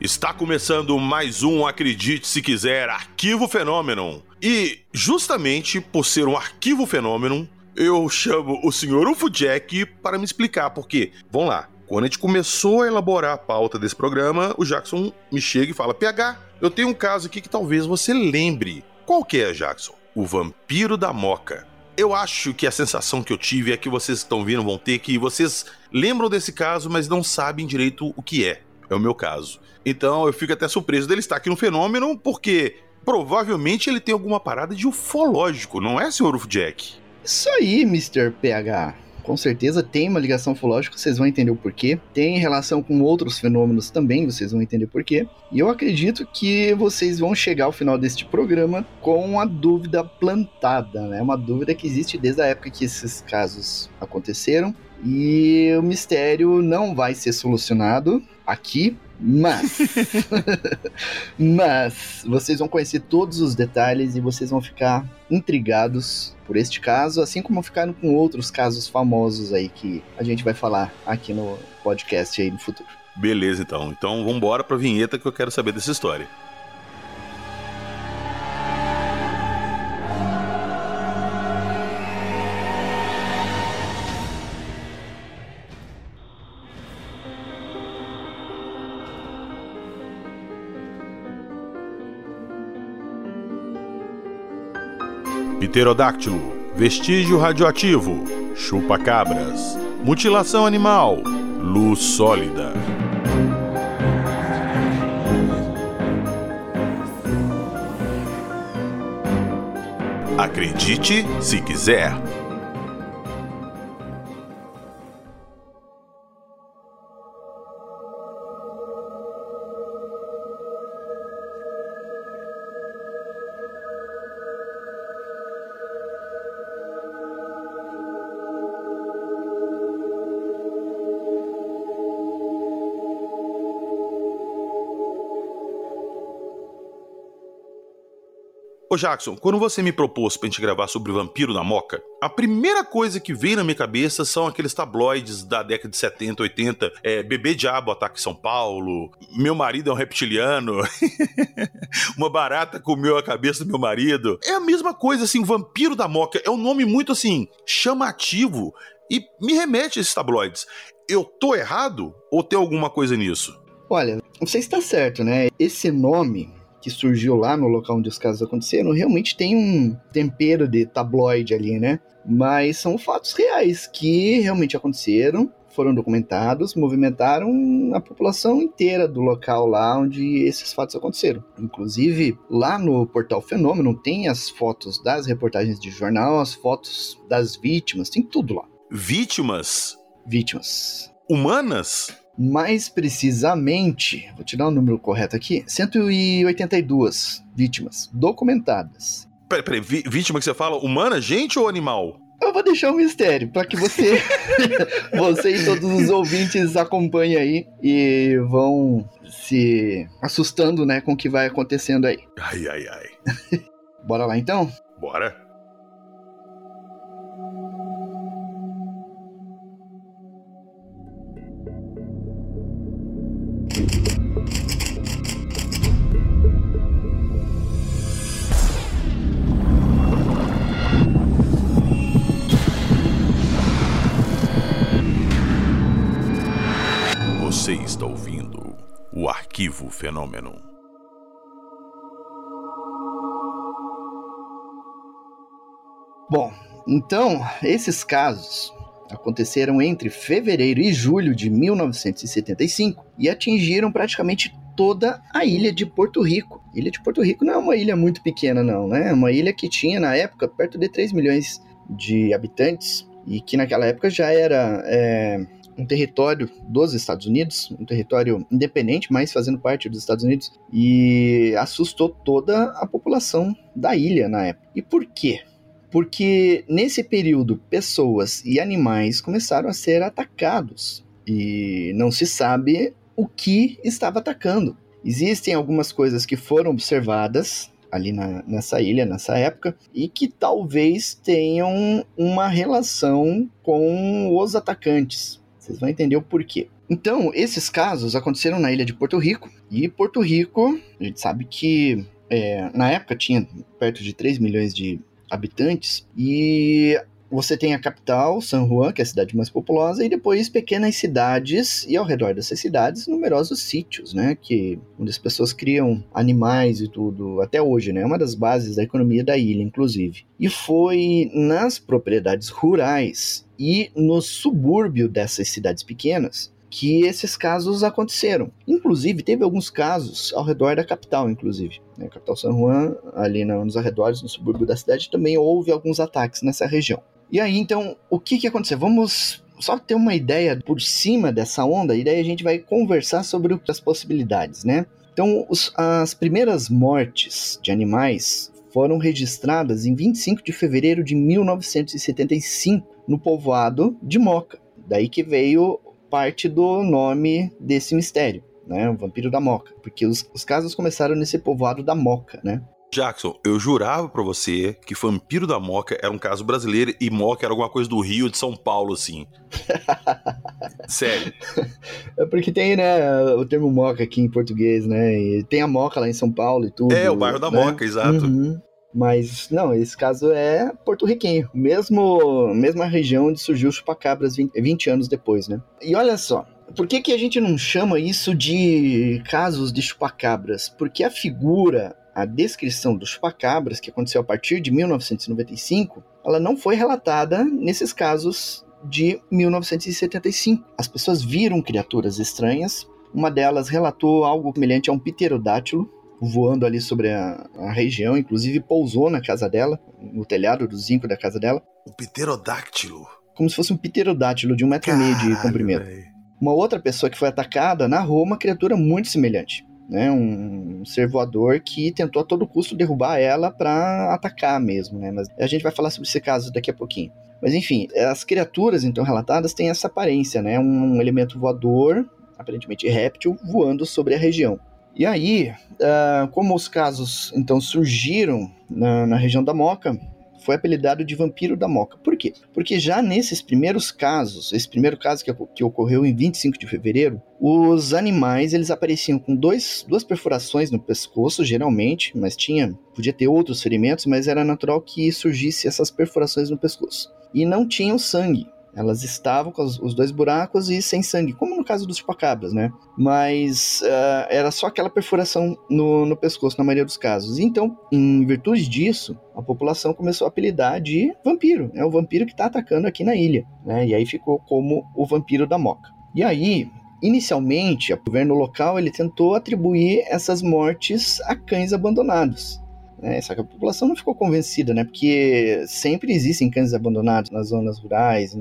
Está começando mais um Acredite Se Quiser Arquivo Fenômeno. E, justamente por ser um arquivo fenômeno, eu chamo o senhor Ufo Jack para me explicar, porque, vamos lá, quando a gente começou a elaborar a pauta desse programa, o Jackson me chega e fala: PH, eu tenho um caso aqui que talvez você lembre. Qual que é, Jackson? O Vampiro da Moca. Eu acho que a sensação que eu tive é que vocês estão vindo vão ter que vocês lembram desse caso, mas não sabem direito o que é. É o meu caso. Então eu fico até surpreso dele estar aqui no fenômeno, porque provavelmente ele tem alguma parada de ufológico, não é, senhor Jack? Isso aí, Mr. PH. Com certeza tem uma ligação ufológica, vocês vão entender o porquê. Tem relação com outros fenômenos também, vocês vão entender porquê. E eu acredito que vocês vão chegar ao final deste programa com a dúvida plantada, né? Uma dúvida que existe desde a época que esses casos aconteceram. E o mistério não vai ser solucionado aqui, mas. mas vocês vão conhecer todos os detalhes e vocês vão ficar intrigados por este caso, assim como ficaram com outros casos famosos aí que a gente vai falar aqui no podcast aí no futuro. Beleza, então. Então vamos embora pra vinheta que eu quero saber dessa história. Pterodáctilo, vestígio radioativo, chupa-cabras, mutilação animal, luz sólida. Acredite se quiser. Ô Jackson, quando você me propôs pra gente gravar sobre o Vampiro da Moca, a primeira coisa que veio na minha cabeça são aqueles tabloides da década de 70, 80, é, Bebê Diabo Ataque São Paulo, Meu Marido é um Reptiliano, Uma Barata comeu a cabeça do meu marido. É a mesma coisa, assim, o Vampiro da Moca é um nome muito, assim, chamativo e me remete a esses tabloides. Eu tô errado ou tem alguma coisa nisso? Olha, você está certo, né? Esse nome que surgiu lá no local onde os casos aconteceram, realmente tem um tempero de tabloide ali, né? Mas são fatos reais que realmente aconteceram, foram documentados, movimentaram a população inteira do local lá onde esses fatos aconteceram. Inclusive, lá no portal Fenômeno tem as fotos das reportagens de jornal, as fotos das vítimas, tem tudo lá. Vítimas? Vítimas. Humanas? Mais precisamente, vou tirar o número correto aqui: 182 vítimas documentadas. Peraí, peraí, vítima que você fala, humana, gente ou animal? Eu vou deixar um mistério para que você, você e todos os ouvintes acompanhem aí e vão se assustando, né, com o que vai acontecendo aí. Ai, ai, ai. Bora lá então? Bora. Fenômeno. Bom, então, esses casos aconteceram entre fevereiro e julho de 1975 e atingiram praticamente toda a ilha de Porto Rico. Ilha de Porto Rico não é uma ilha muito pequena, não, né? É uma ilha que tinha na época perto de 3 milhões de habitantes e que naquela época já era é, um território dos Estados Unidos, um território independente, mas fazendo parte dos Estados Unidos, e assustou toda a população da ilha na época. E por quê? Porque nesse período pessoas e animais começaram a ser atacados e não se sabe o que estava atacando. Existem algumas coisas que foram observadas ali na, nessa ilha, nessa época, e que talvez tenham uma relação com os atacantes. Vocês vão entender o porquê. Então, esses casos aconteceram na ilha de Porto Rico. E Porto Rico, a gente sabe que é, na época tinha perto de 3 milhões de habitantes. E você tem a capital, San Juan, que é a cidade mais populosa, e depois pequenas cidades, e ao redor dessas cidades, numerosos sítios, né? Que, onde as pessoas criam animais e tudo, até hoje, né? É uma das bases da economia da ilha, inclusive. E foi nas propriedades rurais e no subúrbio dessas cidades pequenas que esses casos aconteceram. Inclusive, teve alguns casos ao redor da capital, inclusive. Né? Capital San Juan, ali nos arredores, no subúrbio da cidade, também houve alguns ataques nessa região. E aí, então, o que que aconteceu? Vamos só ter uma ideia por cima dessa onda, e daí a gente vai conversar sobre as possibilidades, né? Então, os, as primeiras mortes de animais foram registradas em 25 de fevereiro de 1975 no povoado de Moca. Daí que veio parte do nome desse mistério, né? O vampiro da Moca, porque os, os casos começaram nesse povoado da Moca, né? Jackson, eu jurava pra você que Vampiro da Moca era um caso brasileiro e Moca era alguma coisa do Rio de São Paulo, assim. Sério. É porque tem, né, o termo Moca aqui em português, né? E tem a Moca lá em São Paulo e tudo. É, o bairro da né? Moca, exato. Uhum. Mas, não, esse caso é porto-riquenho. Mesmo, mesma região onde surgiu o chupacabras 20, 20 anos depois, né? E olha só, por que, que a gente não chama isso de casos de chupacabras? Porque a figura a descrição dos chupacabras, que aconteceu a partir de 1995, ela não foi relatada nesses casos de 1975. As pessoas viram criaturas estranhas. Uma delas relatou algo semelhante a um pterodátilo voando ali sobre a, a, região, inclusive pousou na casa dela, no telhado do zinco da casa dela. Um pterodáctilo? Como se fosse um pterodátilo de um metro e meio de comprimento. Véio. Uma outra pessoa que foi atacada narrou uma criatura muito semelhante né, um ser voador que tentou a todo custo derrubar ela para atacar mesmo, né? Mas a gente vai falar sobre esse caso daqui a pouquinho. Mas enfim, as criaturas então relatadas têm essa aparência, né? Um elemento voador, aparentemente réptil, voando sobre a região. E aí, uh, como os casos então surgiram na, na região da Moca, foi apelidado de vampiro da Moca. Por quê? Porque já nesses primeiros casos, esse primeiro caso que, que ocorreu em 25 de fevereiro, os animais eles apareciam com dois, duas perfurações no pescoço, geralmente, mas tinha, podia ter outros ferimentos, mas era natural que surgisse essas perfurações no pescoço. E não tinham sangue. Elas estavam com os dois buracos e sem sangue, como no caso dos chupacabras, né? Mas uh, era só aquela perfuração no, no pescoço, na maioria dos casos. Então, em virtude disso, a população começou a apelidar de vampiro. É né? o vampiro que está atacando aqui na ilha. Né? E aí ficou como o vampiro da Moca. E aí, inicialmente, o governo local ele tentou atribuir essas mortes a cães abandonados. Né? Só que a população não ficou convencida, né? Porque sempre existem cães abandonados nas zonas rurais,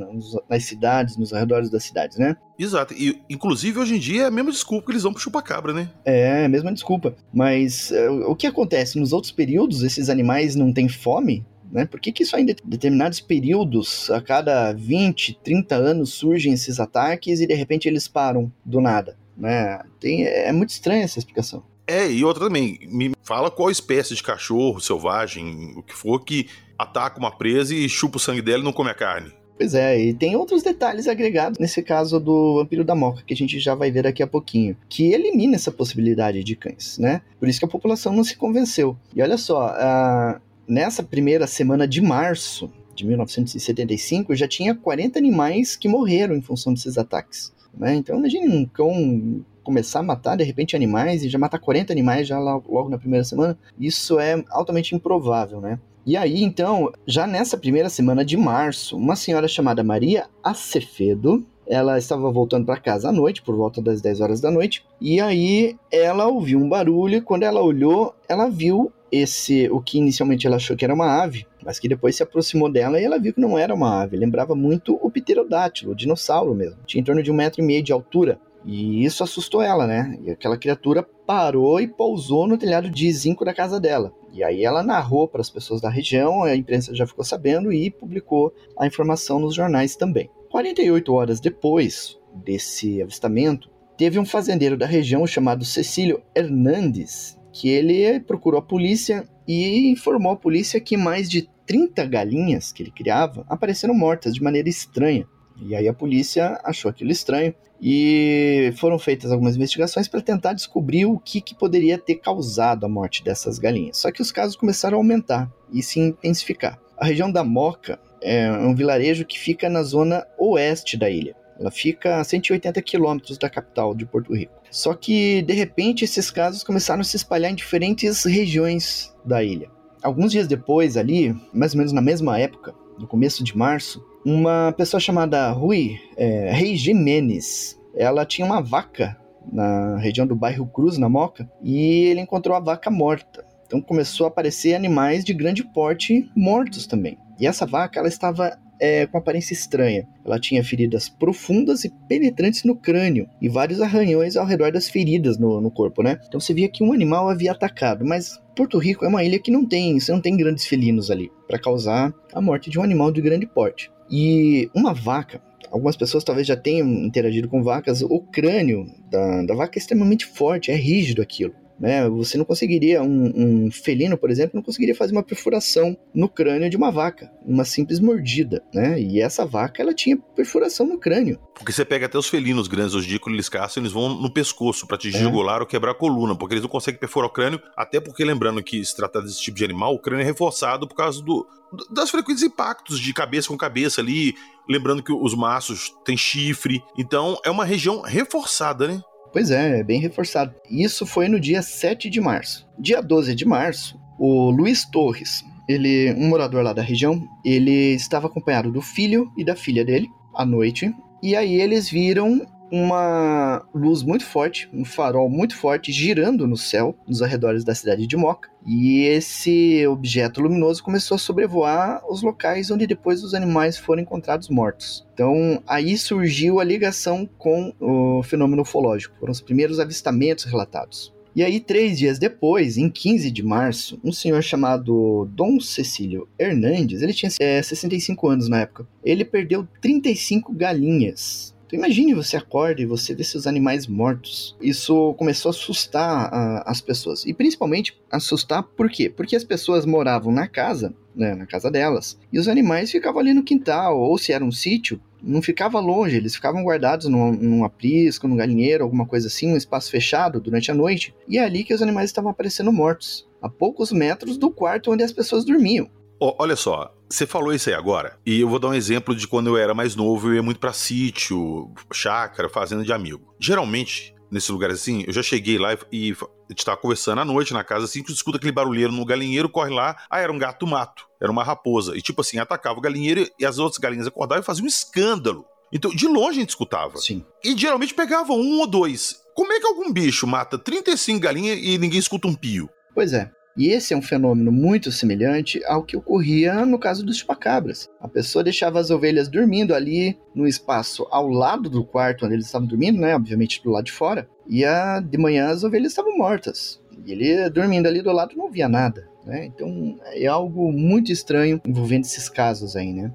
nas cidades, nos arredores das cidades, né? Exato. E, inclusive, hoje em dia é a mesma desculpa que eles vão pro chupacabra, né? É, a mesma desculpa. Mas uh, o que acontece? Nos outros períodos, esses animais não têm fome? Né? Por que, que só em determinados períodos, a cada 20, 30 anos, surgem esses ataques e de repente eles param do nada? Né? Tem, é muito estranha essa explicação. É, e outra também, me fala qual espécie de cachorro, selvagem, o que for, que ataca uma presa e chupa o sangue dela e não come a carne. Pois é, e tem outros detalhes agregados nesse caso do vampiro da moca, que a gente já vai ver daqui a pouquinho, que elimina essa possibilidade de cães, né? Por isso que a população não se convenceu. E olha só, uh, nessa primeira semana de março de 1975, já tinha 40 animais que morreram em função desses ataques. Né? Então imagine um cão começar a matar de repente animais e já matar 40 animais já logo na primeira semana, isso é altamente improvável, né? E aí, então, já nessa primeira semana de março, uma senhora chamada Maria Acevedo, ela estava voltando para casa à noite, por volta das 10 horas da noite, e aí ela ouviu um barulho, e quando ela olhou, ela viu esse, o que inicialmente ela achou que era uma ave, mas que depois se aproximou dela e ela viu que não era uma ave, lembrava muito o pterodátilo, o dinossauro mesmo, tinha em torno de um metro e meio de altura, e isso assustou ela, né? E aquela criatura parou e pousou no telhado de zinco da casa dela. E aí ela narrou para as pessoas da região, a imprensa já ficou sabendo e publicou a informação nos jornais também. 48 horas depois desse avistamento, teve um fazendeiro da região chamado Cecílio Hernandes, que ele procurou a polícia e informou a polícia que mais de 30 galinhas que ele criava apareceram mortas de maneira estranha E aí a polícia achou aquilo estranho e foram feitas algumas investigações para tentar descobrir o que, que, poderia ter causado a morte dessas galinhas. Só que os casos começaram a aumentar e se intensificar. A região da Moca é um vilarejo que fica na zona oeste da ilha. Ela fica a 180 quilômetros da capital de Porto Rico. Só que, de repente, esses casos começaram a se espalhar em diferentes regiões da ilha. Alguns dias depois, ali, mais ou menos na mesma época, no começo de março, uma pessoa chamada Rui é, Rei Jimenez, ela tinha uma vaca na região do bairro Cruz, na Moca, e ele encontrou a vaca morta. Então começou a aparecer animais de grande porte mortos também. E essa vaca ela estava é, com aparência estranha. Ela tinha feridas profundas e penetrantes no crânio e vários arranhões ao redor das feridas no, no corpo, né? Então você via que um animal havia atacado, mas Porto Rico é uma ilha que não tem, você não tem grandes felinos ali para causar a morte de um animal de grande porte. E uma vaca, algumas pessoas talvez já tenham interagido com vacas, o crânio da, da vaca é extremamente forte, é rígido aquilo. Né? Você não conseguiria, um, um, felino, por exemplo, não conseguiria fazer uma perfuração no crânio de uma vaca, uma simples mordida, né? E essa vaca, ela tinha perfuração no crânio. Porque você pega até os felinos grandes, os eles caçam, eles vão no pescoço para te é. jugular ou quebrar a coluna, porque eles não conseguem perfurar o crânio, até porque, lembrando que se trata desse tipo de animal, o crânio é reforçado por causa do, das frequentes impactos de cabeça com cabeça ali, lembrando que os maços têm chifre, então é uma região reforçada, né? Pois é, é bem reforçado. Isso foi no dia 7 de março. Dia 12 de março, o Luiz Torres, ele, um morador lá da região, ele estava acompanhado do filho e da filha dele à noite. E aí eles viram uma luz muito forte, um farol muito forte girando no céu, nos arredores da cidade de Moca. E esse objeto luminoso começou a sobrevoar os locais onde depois os animais foram encontrados mortos. Então aí surgiu a ligação com o fenômeno ufológico. Foram os primeiros avistamentos relatados. E aí, três dias depois, em 15 de março, um senhor chamado Dom Cecílio Hernandes, ele tinha é, 65 anos na época, ele perdeu 35 galinhas então imagine você acorda e você vê seus animais mortos. Isso começou a assustar a, as pessoas. E principalmente assustar por quê? Porque as pessoas moravam na casa, né, na casa delas, e os animais ficavam ali no quintal, ou se era um sítio, não ficava longe, eles ficavam guardados num, num aprisco, num galinheiro, alguma coisa assim, um espaço fechado durante a noite, e é ali que os animais estavam aparecendo mortos, a poucos metros do quarto onde as pessoas dormiam. Oh, olha só, você falou isso aí agora, e eu vou dar um exemplo de quando eu era mais novo, eu ia muito para sítio, chácara, fazenda de amigo. Geralmente, nesse lugar assim, eu já cheguei lá e, a gente tava conversando à noite na casa, assim, que escuta aquele barulheiro no galinheiro, corre lá, ah, era um gato mato, era uma raposa. E tipo assim, atacava o galinheiro e as outras galinhas acordavam e faziam um escândalo. Então, de longe a gente escutava. Sim. E geralmente pegavam um ou dois. Como é que algum bicho mata 35 galinhas e ninguém escuta um pio? Pois é. E esse é um fenômeno muito semelhante ao que ocorria no caso dos chupacabras. A pessoa deixava as ovelhas dormindo ali no espaço ao lado do quarto onde eles estavam dormindo, né? Obviamente do lado de fora. E a, de manhã as ovelhas estavam mortas. E ele dormindo ali do lado não via nada. Né? Então é algo muito estranho envolvendo esses casos aí, né?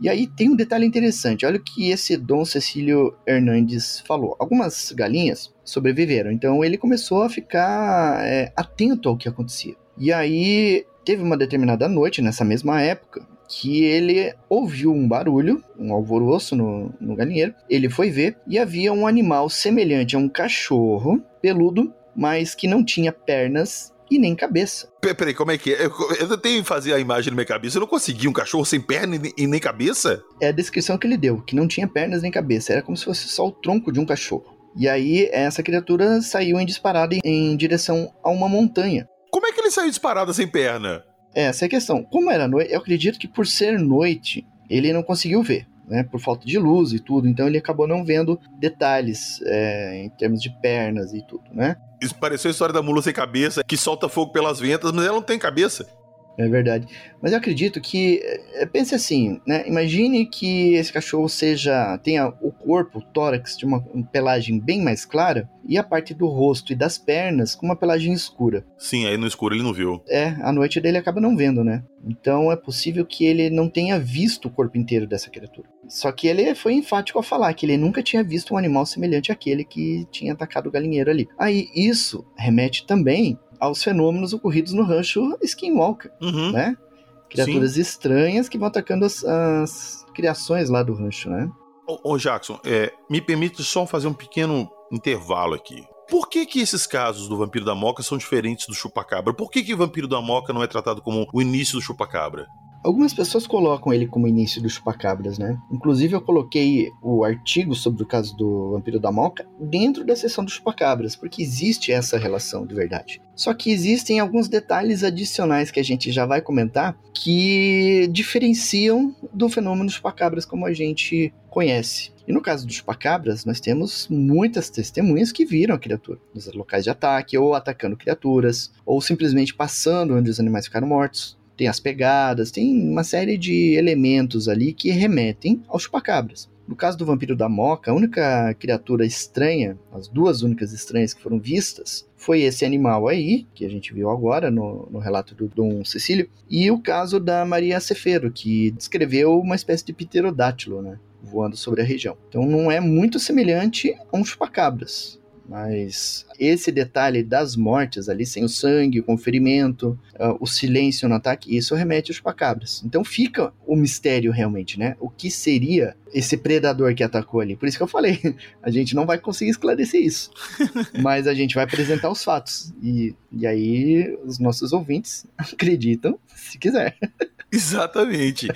E aí tem um detalhe interessante, olha o que esse Dom Cecílio Hernandes falou. Algumas galinhas sobreviveram, então ele começou a ficar é, atento ao que acontecia. E aí teve uma determinada noite, nessa mesma época, que ele ouviu um barulho, um alvoroço no, no galinheiro. Ele foi ver e havia um animal semelhante a um cachorro peludo, mas que não tinha pernas e nem cabeça. Peraí, como é que é? Eu, eu tenho que fazer a imagem na minha cabeça. Eu não consegui um cachorro sem perna e nem cabeça? É a descrição que ele deu, que não tinha pernas nem cabeça. Era como se fosse só o tronco de um cachorro. E aí, essa criatura saiu em disparada em direção a uma montanha. Como é que ele saiu disparada sem perna? Essa é a questão. Como era noite, eu acredito que por ser noite, ele não conseguiu ver. Né, por falta de luz e tudo, então ele acabou não vendo detalhes é, em termos de pernas e tudo, né? Isso pareceu a história da mula sem cabeça, que solta fogo pelas ventas, mas ela não tem cabeça. É verdade. Mas eu acredito que, é, pense assim, né? Imagine que esse cachorro seja tenha o corpo, o tórax de uma pelagem bem mais clara e a parte do rosto e das pernas com uma pelagem escura. Sim, aí no escuro ele não viu. É, a noite dele acaba não vendo, né? Então é possível que ele não tenha visto o corpo inteiro dessa criatura. Só que ele foi enfático a falar que ele nunca tinha visto um animal semelhante àquele que tinha atacado o galinheiro ali. Aí isso remete também aos fenômenos ocorridos no rancho Skinwalker, Uhum. né? Criaturas estranhas que vão atacando as, as criações lá do rancho, né? Ô, ô, Jackson, é, me permite só fazer um pequeno intervalo aqui. Por que, que esses casos do vampiro da moca são diferentes do chupacabra? Por que, que o vampiro da moca não é tratado como o início do chupacabra? Algumas pessoas colocam ele como início dos chupacabras, né? Inclusive eu coloquei o artigo sobre o caso do vampiro da moca dentro da seção dos chupacabras, porque existe essa relação de verdade. Só que existem alguns detalhes adicionais que a gente já vai comentar que diferenciam do fenômeno chupacabras como a gente conhece. E no caso dos chupacabras, nós temos muitas testemunhas que viram a criatura nos locais de ataque, ou atacando criaturas, ou simplesmente passando onde os animais ficaram mortos tem as pegadas, tem uma série de elementos ali que remetem aos chupacabras. No caso do vampiro da Moca, a única criatura estranha, as duas únicas estranhas que foram vistas, foi esse animal aí, que a gente viu agora no, no relato do Dom Cecílio, e o caso da Maria Cefero, que descreveu uma espécie de pterodátilo, né? Voando sobre a região. Então não é muito semelhante a um chupacabras. Mas esse detalhe das mortes ali, sem o sangue, o ferimento, uh, o silêncio no ataque, isso remete aos chupacabras. Então fica o mistério realmente, né? O que seria esse predador que atacou ali? Por isso que eu falei, a gente não vai conseguir esclarecer isso. mas a gente vai apresentar os fatos. E, e aí os nossos ouvintes acreditam se quiser. Exatamente.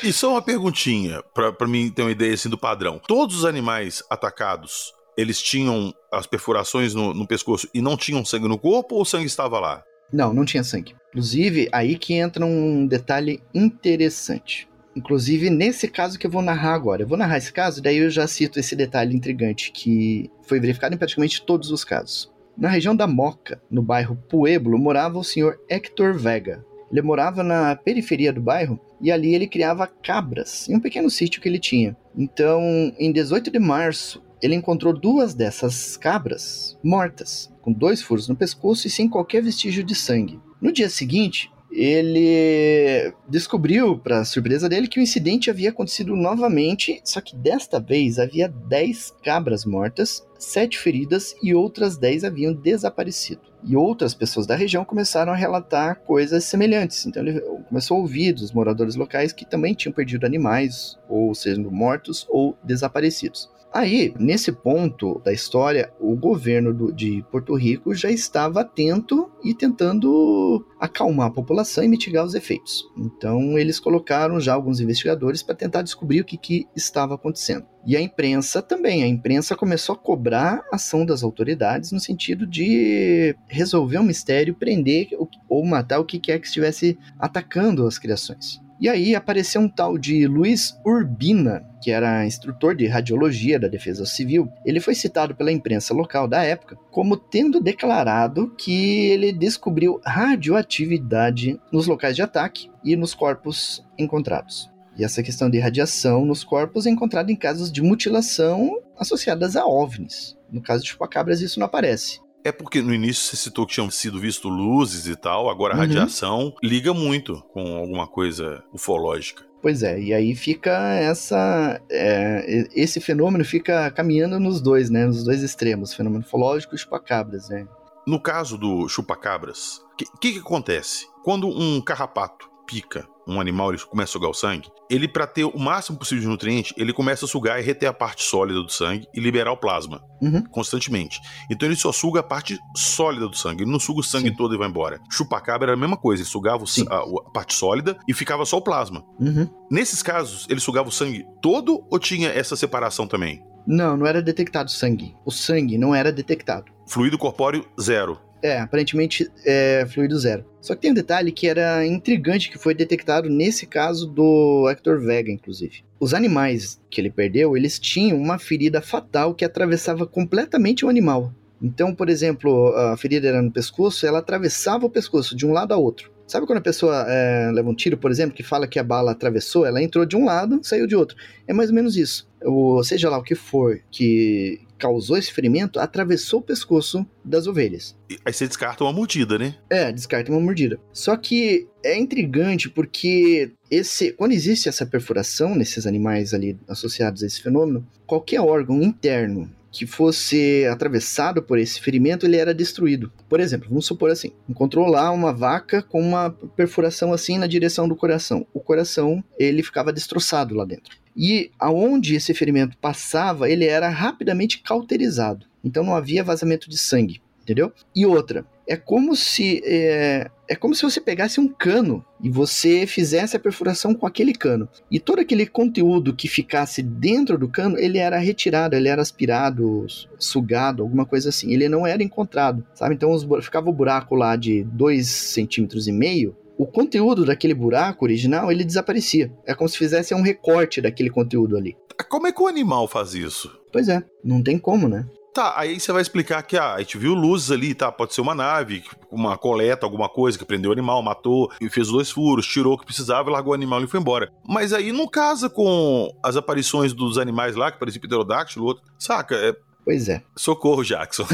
E só uma perguntinha, para mim ter uma ideia assim do padrão. Todos os animais atacados eles tinham as perfurações no, no, pescoço e não tinham sangue no corpo ou o sangue estava lá? Não, não tinha sangue. Inclusive, aí que entra um detalhe interessante. Inclusive, nesse caso que eu vou narrar agora. Eu vou narrar esse caso, daí eu já cito esse detalhe intrigante que foi verificado em praticamente todos os casos. Na região da Moca, no bairro Pueblo, morava o senhor Hector Vega. Ele morava na periferia do bairro e ali ele criava cabras em um pequeno sítio que ele tinha. Então, em 18 de março ele encontrou duas dessas cabras mortas, com dois furos no pescoço e sem qualquer vestígio de sangue. No dia seguinte, ele descobriu, para surpresa dele, que o incidente havia acontecido novamente, só que desta vez havia 10 cabras mortas, 7 feridas e outras 10 haviam desaparecido. E outras pessoas da região começaram a relatar coisas semelhantes. Então ele começou a ouvir dos moradores locais que também tinham perdido animais, ou sendo mortos ou desaparecidos. Aí, nesse ponto da história, o governo do, de Porto Rico já estava atento e tentando acalmar a população e mitigar os efeitos. Então, eles colocaram já alguns investigadores para tentar descobrir o que, que estava acontecendo. E a imprensa também. A imprensa começou a cobrar a ação das autoridades no sentido de resolver um mistério, prender ou matar o que quer que estivesse atacando as criações. E aí apareceu um tal de Luiz Urbina, que era instrutor de radiologia da Defesa Civil. Ele foi citado pela imprensa local da época como tendo declarado que ele descobriu radioatividade nos locais de ataque e nos corpos encontrados. E essa questão de radiação nos corpos é encontrada em casos de mutilação associadas a OVNIs. No caso de chupacabras, isso não aparece. É porque no início você citou que tinham sido visto luzes e tal, agora a Uhum. radiação liga muito com alguma coisa ufológica. Pois é, e aí fica essa. é, esse fenômeno fica caminhando nos dois, né? Nos dois extremos, fenômeno ufológico e chupacabras, né? No caso do chupacabras, o que, que, que acontece? Quando um carrapato pica um animal, ele começa a sugar o sangue, ele, para ter o máximo possível de nutriente, ele começa a sugar e reter a parte sólida do sangue e liberar o plasma Uhum. constantemente. Então ele só suga a parte sólida do sangue, ele não suga o sangue Sim. todo e vai embora. Chupacabra era a mesma coisa, ele sugava a, a parte sólida e ficava só o plasma. Uhum. Nesses casos, ele sugava o sangue todo ou tinha essa separação também? Não, não era detectado sangue. O sangue não era detectado. Fluido corpóreo, zero. É, aparentemente é fluido zero. Só que tem um detalhe que era intrigante que foi detectado nesse caso do Hector Vega, inclusive. Os animais que ele perdeu, eles tinham uma ferida fatal que atravessava completamente o animal. Então, por exemplo, a ferida era no pescoço, ela atravessava o pescoço de um lado a outro. Sabe quando a pessoa é, leva um tiro, por exemplo, que fala que a bala atravessou, ela entrou de um lado, saiu de outro. É mais ou menos isso. O, seja lá o que for que causou esse ferimento, atravessou o pescoço das ovelhas. Aí você descarta uma mordida, né? É, descarta uma mordida. Só que é intrigante porque esse, quando existe essa perfuração nesses animais ali associados a esse fenômeno, qualquer órgão interno que fosse atravessado por esse ferimento, ele era destruído. Por exemplo, vamos supor assim: encontrou lá uma vaca com uma perfuração assim na direção do coração. O coração ele ficava destroçado lá dentro. E aonde esse ferimento passava, ele era rapidamente cauterizado. Então não havia vazamento de sangue, entendeu? E outra, é como se é, é como se você pegasse um cano e você fizesse a perfuração com aquele cano. E todo aquele conteúdo que ficasse dentro do cano, ele era retirado, ele era aspirado, sugado, alguma coisa assim. Ele não era encontrado, sabe? Então os, ficava o buraco lá de 2 centímetros e meio o conteúdo daquele buraco original ele desaparecia. É como se fizesse um recorte daquele conteúdo ali. Como é que o animal faz isso? Pois é, não tem como, né? Tá, aí você vai explicar que ah, a gente viu luzes ali, tá? Pode ser uma nave, uma coleta, alguma coisa que prendeu o animal, matou, e fez dois furos, tirou o que precisava, largou o animal e foi embora. Mas aí não casa com as aparições dos animais lá, que parecia pterodáctilo, outro. Saca? É, Pois é. Socorro, Jackson.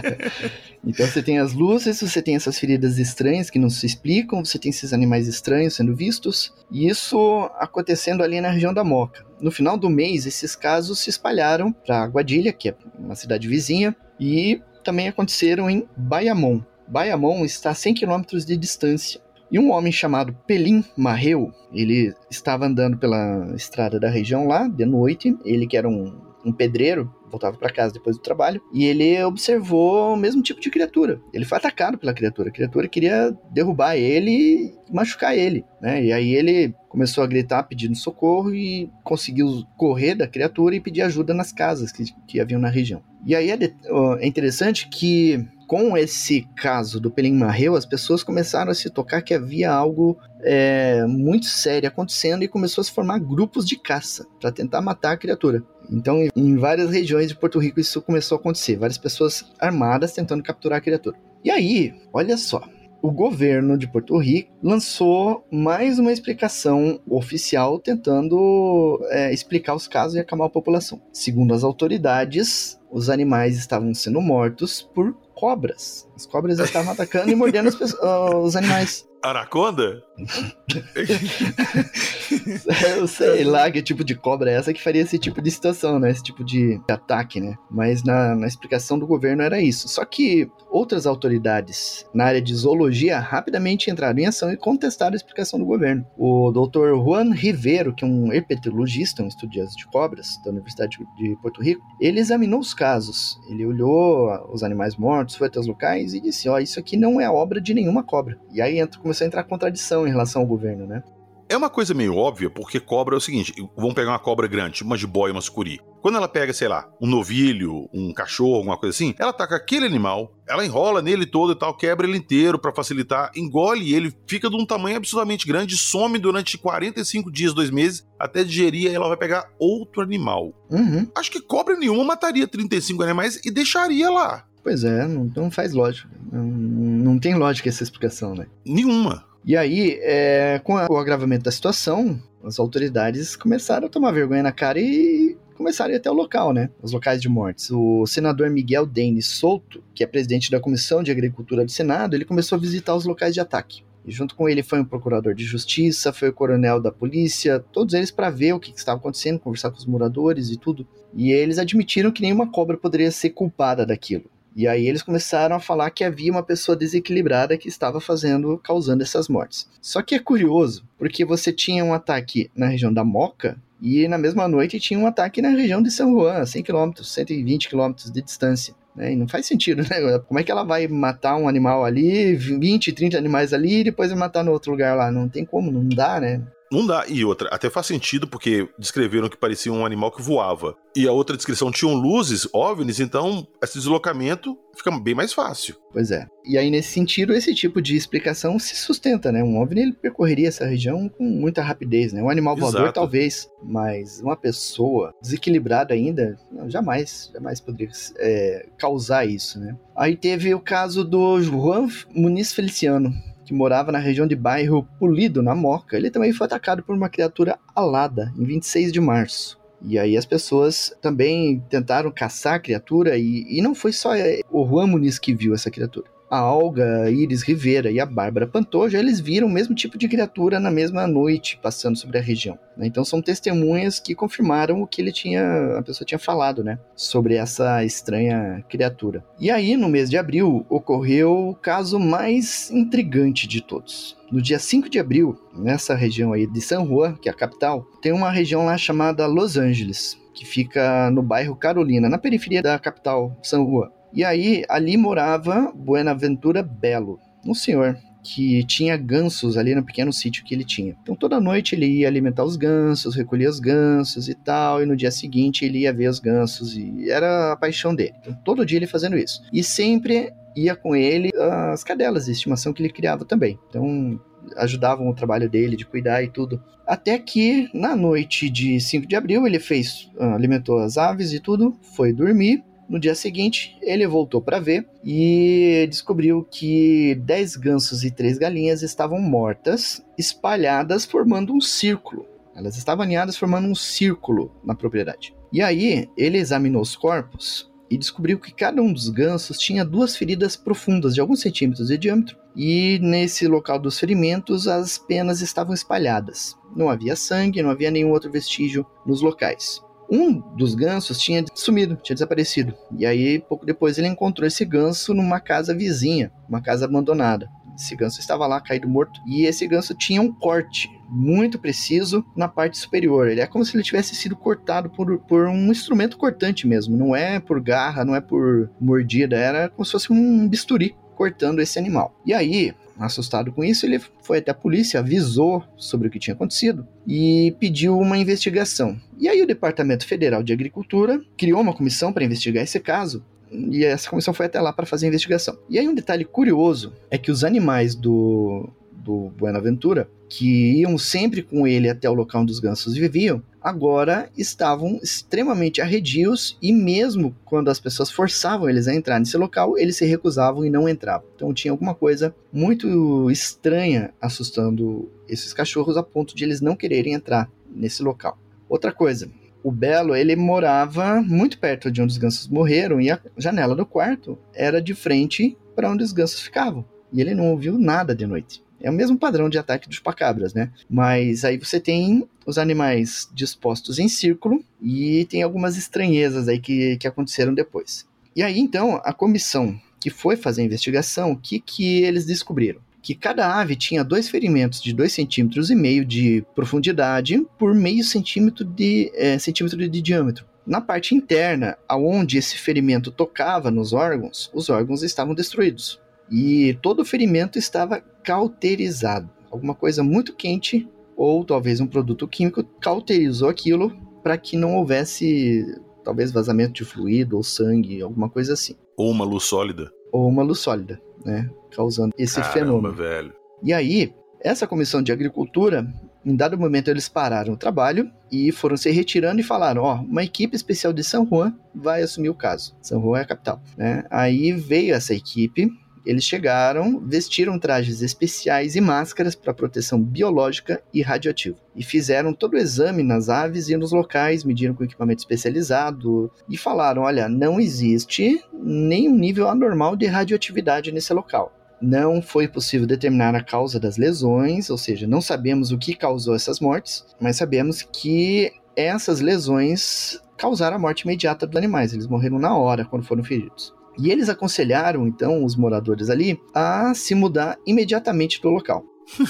então você tem as luzes, você tem essas feridas estranhas que não se explicam, você tem esses animais estranhos sendo vistos, e isso acontecendo ali na região da Moca. No final do mês, esses casos se espalharam para Guadilha, que é uma cidade vizinha, e também aconteceram em Bayamon. Bayamon está a 100 quilômetros de distância. E um homem chamado Pelim Marreu, ele estava andando pela estrada da região lá, de noite, ele que era um um pedreiro, voltava para casa depois do trabalho, e ele observou o mesmo tipo de criatura. Ele foi atacado pela criatura. A criatura queria derrubar ele e machucar ele, né? E aí ele começou a gritar pedindo socorro e conseguiu correr da criatura e pedir ajuda nas casas que, que haviam na região. E aí é, de, é interessante que com esse caso do Pelim Marreu, as pessoas começaram a se tocar que havia algo é, muito sério acontecendo e começou a se formar grupos de caça para tentar matar a criatura. Então, em várias regiões de Porto Rico isso começou a acontecer, várias pessoas armadas tentando capturar a criatura. E aí, olha só, o governo de Porto Rico lançou mais uma explicação oficial tentando é, explicar os casos e acalmar a população. Segundo as autoridades, os animais estavam sendo mortos por cobras. As cobras estavam atacando e mordendo os animais. Anaconda? eu sei lá que tipo de cobra é essa que faria esse tipo de situação, né? Esse tipo de ataque, né? Mas na, na explicação do governo era isso. Só que outras autoridades na área de zoologia rapidamente entraram em ação e contestaram a explicação do governo. O Dr. Juan Rivero, que é um herpetologista, um estudioso de cobras da Universidade de Porto Rico, ele examinou os casos. Ele olhou os animais mortos, foi até os locais e disse: Ó, oh, isso aqui não é obra de nenhuma cobra. E aí entra começou a entrar contradição em relação ao governo, né? É uma coisa meio óbvia, porque cobra é o seguinte: vamos pegar uma cobra grande, uma jiboia, uma sucuri. Quando ela pega, sei lá, um novilho, um cachorro, alguma coisa assim, ela ataca aquele animal, ela enrola nele todo e tal, quebra ele inteiro para facilitar, engole ele, fica de um tamanho absurdamente grande, some durante 45 dias, dois meses, até digerir, e ela vai pegar outro animal. Uhum. Acho que cobra nenhuma mataria 35 animais e deixaria lá. Pois é, não, não faz lógica. Não, não tem lógica essa explicação, né? Nenhuma. E aí, é, com o agravamento da situação, as autoridades começaram a tomar vergonha na cara e começaram a ir até o local, né? Os locais de mortes. O senador Miguel Denis Souto, que é presidente da Comissão de Agricultura do Senado, ele começou a visitar os locais de ataque. E junto com ele foi um procurador de justiça, foi o coronel da polícia, todos eles para ver o que, que estava acontecendo, conversar com os moradores e tudo. E eles admitiram que nenhuma cobra poderia ser culpada daquilo. E aí eles começaram a falar que havia uma pessoa desequilibrada que estava fazendo, causando essas mortes. Só que é curioso, porque você tinha um ataque na região da Moca e na mesma noite tinha um ataque na região de São Juan, 100 km, 120 km de distância. Né? E não faz sentido, né? Como é que ela vai matar um animal ali, 20, 30 animais ali e depois vai matar no outro lugar lá? Não tem como, não dá, né? Não dá. E outra, até faz sentido porque descreveram que parecia um animal que voava. E a outra descrição tinham luzes, OVNIs, então esse deslocamento fica bem mais fácil. Pois é. E aí, nesse sentido, esse tipo de explicação se sustenta, né? Um OVNI ele percorreria essa região com muita rapidez, né? Um animal voador, Exato. talvez, mas uma pessoa desequilibrada ainda, não, jamais, jamais poderia é, causar isso, né? Aí teve o caso do Juan Muniz Feliciano, que morava na região de bairro Polido, na Moca, ele também foi atacado por uma criatura alada em 26 de março. E aí as pessoas também tentaram caçar a criatura e, e não foi só é, o Juan Muniz que viu essa criatura. A Olga Iris Rivera e a Bárbara Pantoja, eles viram o mesmo tipo de criatura na mesma noite passando sobre a região. Né? Então são testemunhas que confirmaram o que ele tinha, a pessoa tinha falado, né, sobre essa estranha criatura. E aí, no mês de abril, ocorreu o caso mais intrigante de todos. No dia 5 de abril, nessa região aí de San Juan, que é a capital, tem uma região lá chamada Los Angeles, que fica no bairro Carolina, na periferia da capital San Juan. E aí, ali morava Buenaventura Belo, um senhor que tinha gansos ali no pequeno sítio que ele tinha. Então toda noite ele ia alimentar os gansos, recolhia os gansos e tal, e no dia seguinte ele ia ver os gansos e era a paixão dele. Então todo dia ele fazendo isso. E sempre ia com ele as cadelas de estimação que ele criava também. Então ajudavam o trabalho dele de cuidar e tudo. Até que na noite de 5 de abril ele fez, ah, alimentou as aves e tudo, foi dormir no dia seguinte, ele voltou para ver e descobriu que 10 gansos e 3 galinhas estavam mortas, espalhadas formando um círculo. Elas estavam aninhadas formando um círculo na propriedade. E aí, ele examinou os corpos e descobriu que cada um dos gansos tinha duas feridas profundas de alguns centímetros de diâmetro, e nesse local dos ferimentos as penas estavam espalhadas. Não havia sangue, não havia nenhum outro vestígio nos locais. Um dos gansos tinha sumido, tinha desaparecido. E aí, pouco depois, ele encontrou esse ganso numa casa vizinha, uma casa abandonada. Esse ganso estava lá caído morto e esse ganso tinha um corte muito preciso na parte superior. Ele é como se ele tivesse sido cortado por, por um instrumento cortante mesmo. Não é por garra, não é por mordida, era como se fosse um bisturi cortando esse animal. E aí, assustado com isso, ele foi até a polícia, avisou sobre o que tinha acontecido e pediu uma investigação. E aí o Departamento Federal de Agricultura criou uma comissão para investigar esse caso. E essa comissão foi até lá para fazer a investigação. E aí um detalhe curioso é que os animais do, do Buenaventura, que iam sempre com ele até o local onde os gansos viviam, agora estavam extremamente arredios e mesmo quando as pessoas forçavam eles a entrar nesse local, eles se recusavam e não entravam. Então tinha alguma coisa muito estranha assustando esses cachorros a ponto de eles não quererem entrar nesse local. Outra coisa, o Belo ele morava muito perto de onde os gansos morreram e a janela do quarto era de frente para onde os gansos ficavam. E ele não ouviu nada de noite. É o mesmo padrão de ataque dos pacabras, né? Mas aí você tem os animais dispostos em círculo e tem algumas estranhezas aí que, que aconteceram depois. E aí então a comissão que foi fazer a investigação, o que, que eles descobriram? Que cada ave tinha dois ferimentos de 2,5 centímetros e meio de profundidade por meio centímetro de, é, centímetro de diâmetro. Na parte interna, aonde esse ferimento tocava nos órgãos, os órgãos estavam destruídos. E todo o ferimento estava cauterizado. Alguma coisa muito quente, ou talvez um produto químico, cauterizou aquilo para que não houvesse talvez vazamento de fluido ou sangue, alguma coisa assim. Ou uma luz sólida. Ou uma luz sólida, né? Causando esse Caramba, fenômeno. velho. E aí, essa comissão de agricultura, em dado momento eles pararam o trabalho e foram se retirando e falaram, ó, uma equipe especial de São Juan vai assumir o caso. São Juan é a capital, né? Aí veio essa equipe, eles chegaram, vestiram trajes especiais e máscaras para proteção biológica e radioativa. E fizeram todo o exame nas aves e nos locais, mediram com equipamento especializado e falaram: olha, não existe nenhum nível anormal de radioatividade nesse local. Não foi possível determinar a causa das lesões, ou seja, não sabemos o que causou essas mortes, mas sabemos que essas lesões causaram a morte imediata dos animais. Eles morreram na hora quando foram feridos. E eles aconselharam, então, os moradores ali a se mudar imediatamente do local.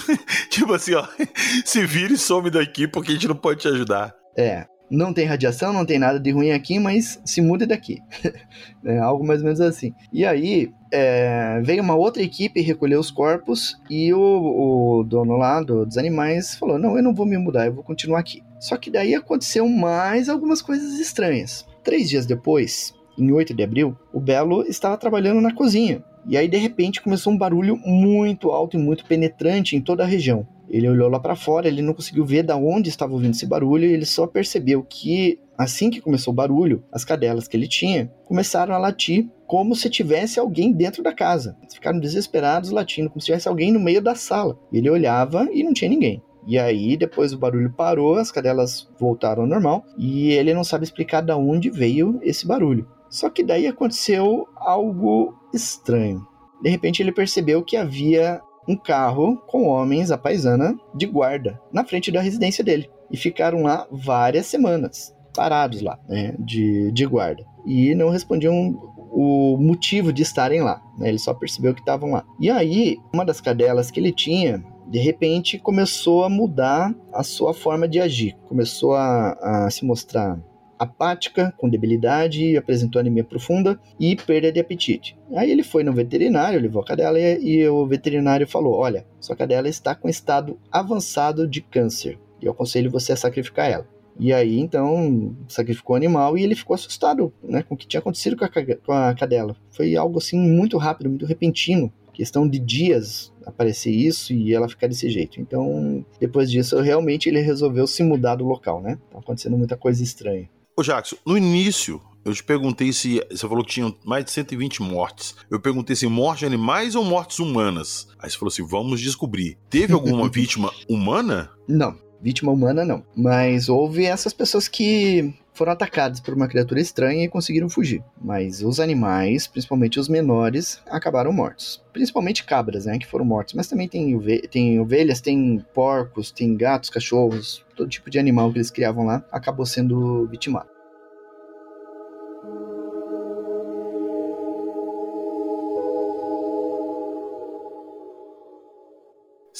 tipo assim, ó, se vira e some daqui porque a gente não pode te ajudar. É, não tem radiação, não tem nada de ruim aqui, mas se mude daqui. é algo mais ou menos assim. E aí, é, veio uma outra equipe recolher os corpos e o, o dono lá do, dos animais falou: Não, eu não vou me mudar, eu vou continuar aqui. Só que daí aconteceu mais algumas coisas estranhas. Três dias depois, em 8 de abril, o Belo estava trabalhando na cozinha. E aí, de repente, começou um barulho muito alto e muito penetrante em toda a região. Ele olhou lá para fora, ele não conseguiu ver da onde estava ouvindo esse barulho, e ele só percebeu que assim que começou o barulho, as cadelas que ele tinha começaram a latir como se tivesse alguém dentro da casa. Eles ficaram desesperados latindo como se tivesse alguém no meio da sala. Ele olhava e não tinha ninguém. E aí, depois o barulho parou, as cadelas voltaram ao normal e ele não sabe explicar de onde veio esse barulho. Só que daí aconteceu algo estranho. de repente ele percebeu que havia um carro com homens à paisana de guarda na frente da residência dele. E ficaram lá várias semanas, parados lá, né, de, de guarda. E não respondiam o motivo de estarem lá. Né? Ele só percebeu que estavam lá. E aí, uma das cadelas que ele tinha, de repente, começou a mudar a sua forma de agir. Começou a, a se mostrar apática, com debilidade, apresentou anemia profunda e perda de apetite. Aí ele foi no veterinário, levou a cadela e, o veterinário falou: Olha, sua cadela está com estado avançado de câncer e eu aconselho você a sacrificar ela. E aí, então, sacrificou o animal e ele ficou assustado né, com o que tinha acontecido com a, com a cadela. Foi algo assim muito rápido, muito repentino. Questão de dias aparecer isso e ela ficar desse jeito. Então, depois disso, realmente ele resolveu se mudar do local, né? Tá acontecendo muita coisa estranha. Ô Jackson, no início eu te perguntei se. Você falou que tinha mais de 120 mortes. Eu perguntei se mortes de animais ou mortes humanas. Aí você falou assim: vamos descobrir. Teve alguma vítima humana? Não, vítima humana não. Mas houve essas pessoas que foram atacadas por uma criatura estranha e conseguiram fugir. Mas os animais, principalmente os menores, acabaram mortos. Principalmente cabras, né, que foram mortos. Mas também tem, tem ovelhas, tem porcos, tem gatos, cachorros, todo tipo de animal que eles criavam lá acabou sendo vitimado.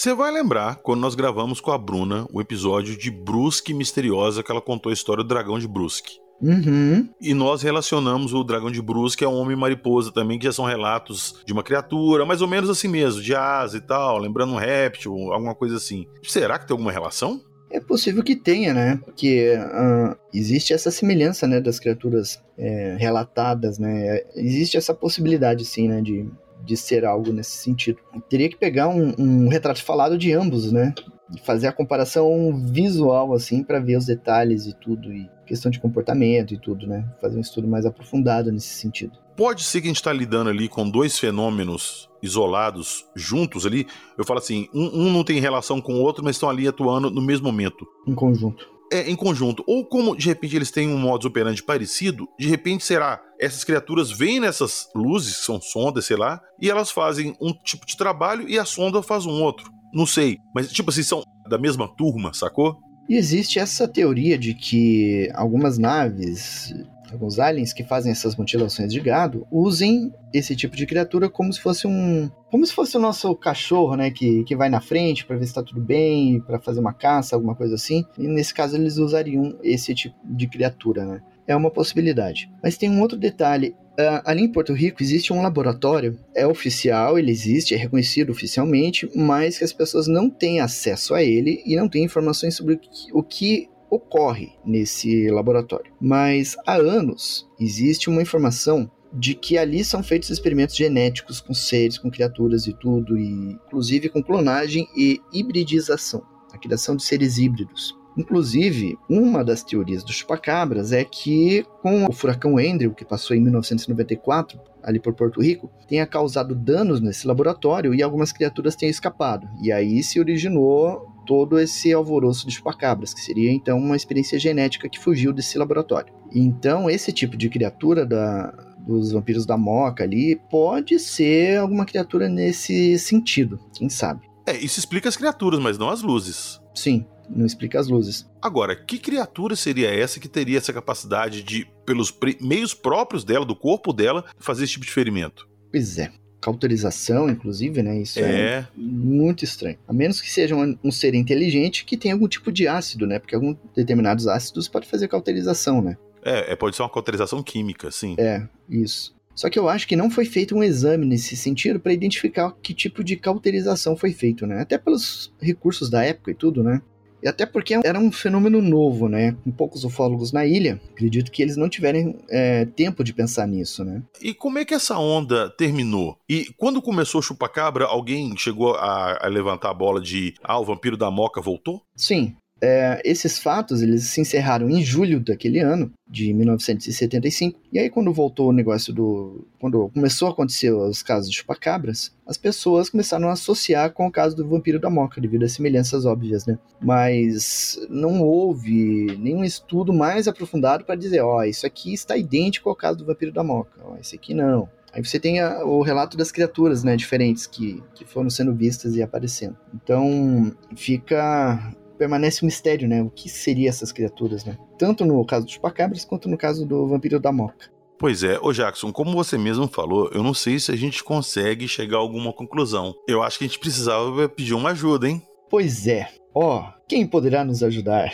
Você vai lembrar quando nós gravamos com a Bruna o episódio de Brusque Misteriosa, que ela contou a história do dragão de Brusque. Uhum. E nós relacionamos o dragão de Brusque a um homem mariposa também, que já são relatos de uma criatura, mais ou menos assim mesmo, de asa e tal, lembrando um réptil, alguma coisa assim. Será que tem alguma relação? É possível que tenha, né? Porque uh, existe essa semelhança, né, das criaturas é, relatadas, né? Existe essa possibilidade, sim, né, de de ser algo nesse sentido. Teria que pegar um, um retrato falado de ambos, né? E fazer a comparação visual, assim, para ver os detalhes e tudo, e questão de comportamento e tudo, né? Fazer um estudo mais aprofundado nesse sentido. Pode ser que a gente está lidando ali com dois fenômenos isolados, juntos ali. Eu falo assim, um, um não tem relação com o outro, mas estão ali atuando no mesmo momento. Em conjunto é, em conjunto. Ou como de repente eles têm um modus operandi parecido, de repente será essas criaturas vêm nessas luzes, que são sondas, sei lá, e elas fazem um tipo de trabalho e a sonda faz um outro. Não sei, mas tipo assim, são da mesma turma, sacou? E existe essa teoria de que algumas naves alguns aliens que fazem essas mutilações de gado usem esse tipo de criatura como se fosse um como se fosse o nosso cachorro, né, que, que vai na frente para ver se está tudo bem, para fazer uma caça, alguma coisa assim. E nesse caso eles usariam esse tipo de criatura, né? É uma possibilidade. Mas tem um outro detalhe. Uh, ali em Porto Rico existe um laboratório, é oficial, ele existe, é reconhecido oficialmente, mas que as pessoas não têm acesso a ele e não têm informações sobre o que, o que ocorre nesse laboratório. Mas há anos existe uma informação de que ali são feitos experimentos genéticos com seres, com criaturas e tudo, e inclusive com clonagem e hibridização, a criação de seres híbridos. Inclusive, uma das teorias dos chupacabras é que, com o furacão Andrew, que passou em 1994, ali por Porto Rico, tenha causado danos nesse laboratório e algumas criaturas tenham escapado. E aí se originou todo esse alvoroço de chupacabras, que seria então uma experiência genética que fugiu desse laboratório. Então, esse tipo de criatura da, dos vampiros da Moca ali pode ser alguma criatura nesse sentido, quem sabe. É, isso explica as criaturas, mas não as luzes. Sim, não explica as luzes. Agora, que criatura seria essa que teria essa capacidade de, pelos meios próprios dela, do corpo dela, fazer esse tipo de ferimento? Pois é cauterização, inclusive, né? Isso é. é, muito estranho. A menos que seja um, um, ser inteligente que tenha algum tipo de ácido, né? Porque alguns determinados ácidos podem fazer cauterização, né? É, é, pode ser uma cauterização química, sim. É, isso. Só que eu acho que não foi feito um exame nesse sentido para identificar que tipo de cauterização foi feito, né? Até pelos recursos da época e tudo, né? E até porque era um fenômeno novo, né? Com poucos ufólogos na ilha, acredito que eles não tiverem é, tempo de pensar nisso, né? E como é que essa onda terminou? E quando começou o chupacabra, alguém chegou a, a levantar a bola de ah, o vampiro da Moca voltou? Sim, é, esses fatos eles se encerraram em julho daquele ano, de 1975. E aí, quando voltou o negócio do. Quando começou a acontecer os casos de chupacabras, as pessoas começaram a associar com o caso do vampiro da Moca, devido às semelhanças óbvias, né? Mas não houve nenhum estudo mais aprofundado para dizer: ó, oh, isso aqui está idêntico ao caso do vampiro da Moca, ó, oh, esse aqui não. Aí você tem a, o relato das criaturas, né, diferentes que, que foram sendo vistas e aparecendo. Então, fica permanece um mistério, né? O que seriam essas criaturas, né? Tanto no caso dos chupacabras quanto no caso do vampiro da Moca. Pois é, ô Jackson, como você mesmo falou, eu não sei se a gente consegue chegar a alguma conclusão. Eu acho que a gente precisava pedir uma ajuda, hein? Pois é. Ó, oh, quem poderá nos ajudar?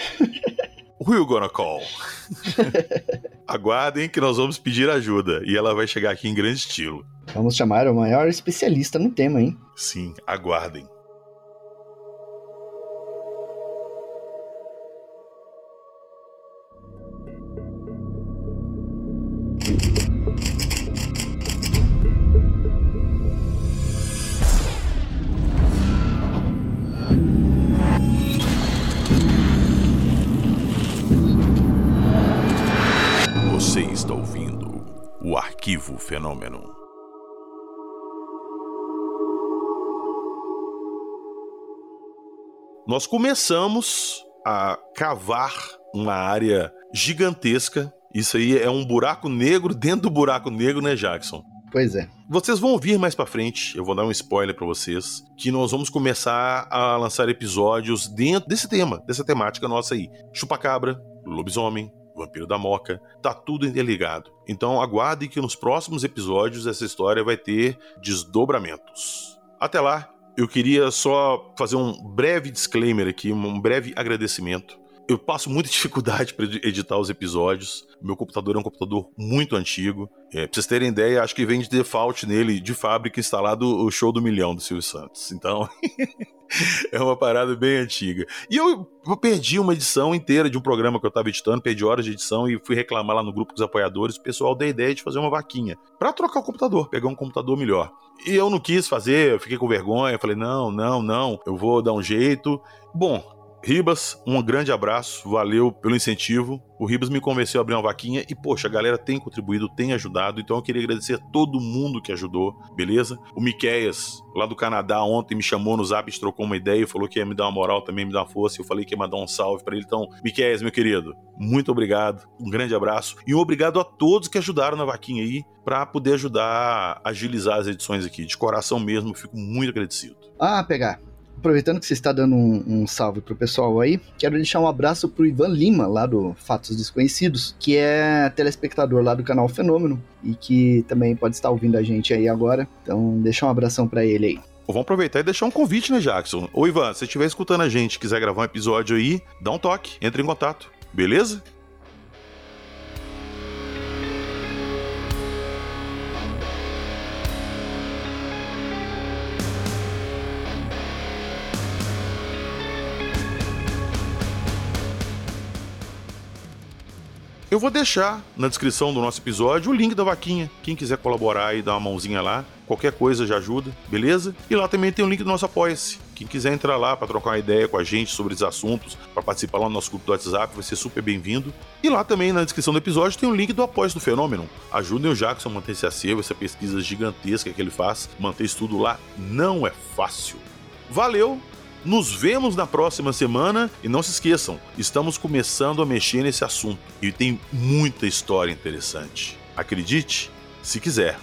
You gonna call? Aguardem que nós vamos pedir ajuda e ela vai chegar aqui em grande estilo. Vamos chamar o maior especialista no tema, hein? Sim, aguardem. Nós começamos a cavar uma área gigantesca. Isso aí é um buraco negro dentro do buraco negro, né, Jackson? Pois é. Vocês vão ouvir mais para frente, eu vou dar um spoiler para vocês, que nós vamos começar a lançar episódios dentro desse tema, dessa temática nossa aí. Chupacabra, lobisomem, Vampiro da Moca, tá tudo interligado. Então aguarde que nos próximos episódios essa história vai ter desdobramentos. Até lá, eu queria só fazer um breve disclaimer aqui, um breve agradecimento. Eu passo muita dificuldade para editar os episódios. Meu computador é um computador muito antigo. É, pra vocês terem ideia, acho que vem de default nele, de fábrica, instalado o show do milhão do Silvio Santos. Então, é uma parada bem antiga. E eu, perdi uma edição inteira de um programa que eu tava editando, perdi horas de edição e fui reclamar lá no grupo dos apoiadores. O pessoal deu a ideia de fazer uma vaquinha para trocar o computador, pegar um computador melhor. E eu não quis fazer, eu fiquei com vergonha, falei: não, não, não, eu vou dar um jeito. Bom, Ribas, um grande abraço, valeu pelo incentivo. O Ribas me convenceu a abrir uma vaquinha e, poxa, a galera tem contribuído, tem ajudado, então eu queria agradecer a todo mundo que ajudou, beleza? O Miqueias, lá do Canadá, ontem me chamou no zap, trocou uma ideia e falou que ia me dar uma moral também, me dar uma força. Eu falei que ia mandar um salve para ele. Então, Miqueias, meu querido, muito obrigado, um grande abraço e um obrigado a todos que ajudaram na vaquinha aí para poder ajudar a agilizar as edições aqui. De coração mesmo, fico muito agradecido. Ah, pegar aproveitando que você está dando um, um salve pro pessoal aí, quero deixar um abraço pro Ivan Lima, lá do Fatos Desconhecidos, que é telespectador lá do canal Fenômeno e que também pode estar ouvindo a gente aí agora. Então, deixa um abração para ele aí. Vamos aproveitar e deixar um convite, né, Jackson? Ô, Ivan, se estiver escutando a gente quiser gravar um episódio aí, dá um toque, entre em contato, beleza? Eu vou deixar na descrição do nosso episódio o link da vaquinha. Quem quiser colaborar e dar uma mãozinha lá, qualquer coisa já ajuda, beleza? E lá também tem o link do nosso Apoia-se. Quem quiser entrar lá para trocar uma ideia com a gente sobre os assuntos, para participar lá no nosso grupo do WhatsApp, vai ser super bem-vindo. E lá também na descrição do episódio tem o link do Apoia do Fenômeno. Ajudem o Jackson a manter esse acervo, essa pesquisa gigantesca que ele faz. Manter isso tudo lá não é fácil. Valeu! Nos vemos na próxima semana e não se esqueçam, estamos começando a mexer nesse assunto e tem muita história interessante. Acredite, se quiser.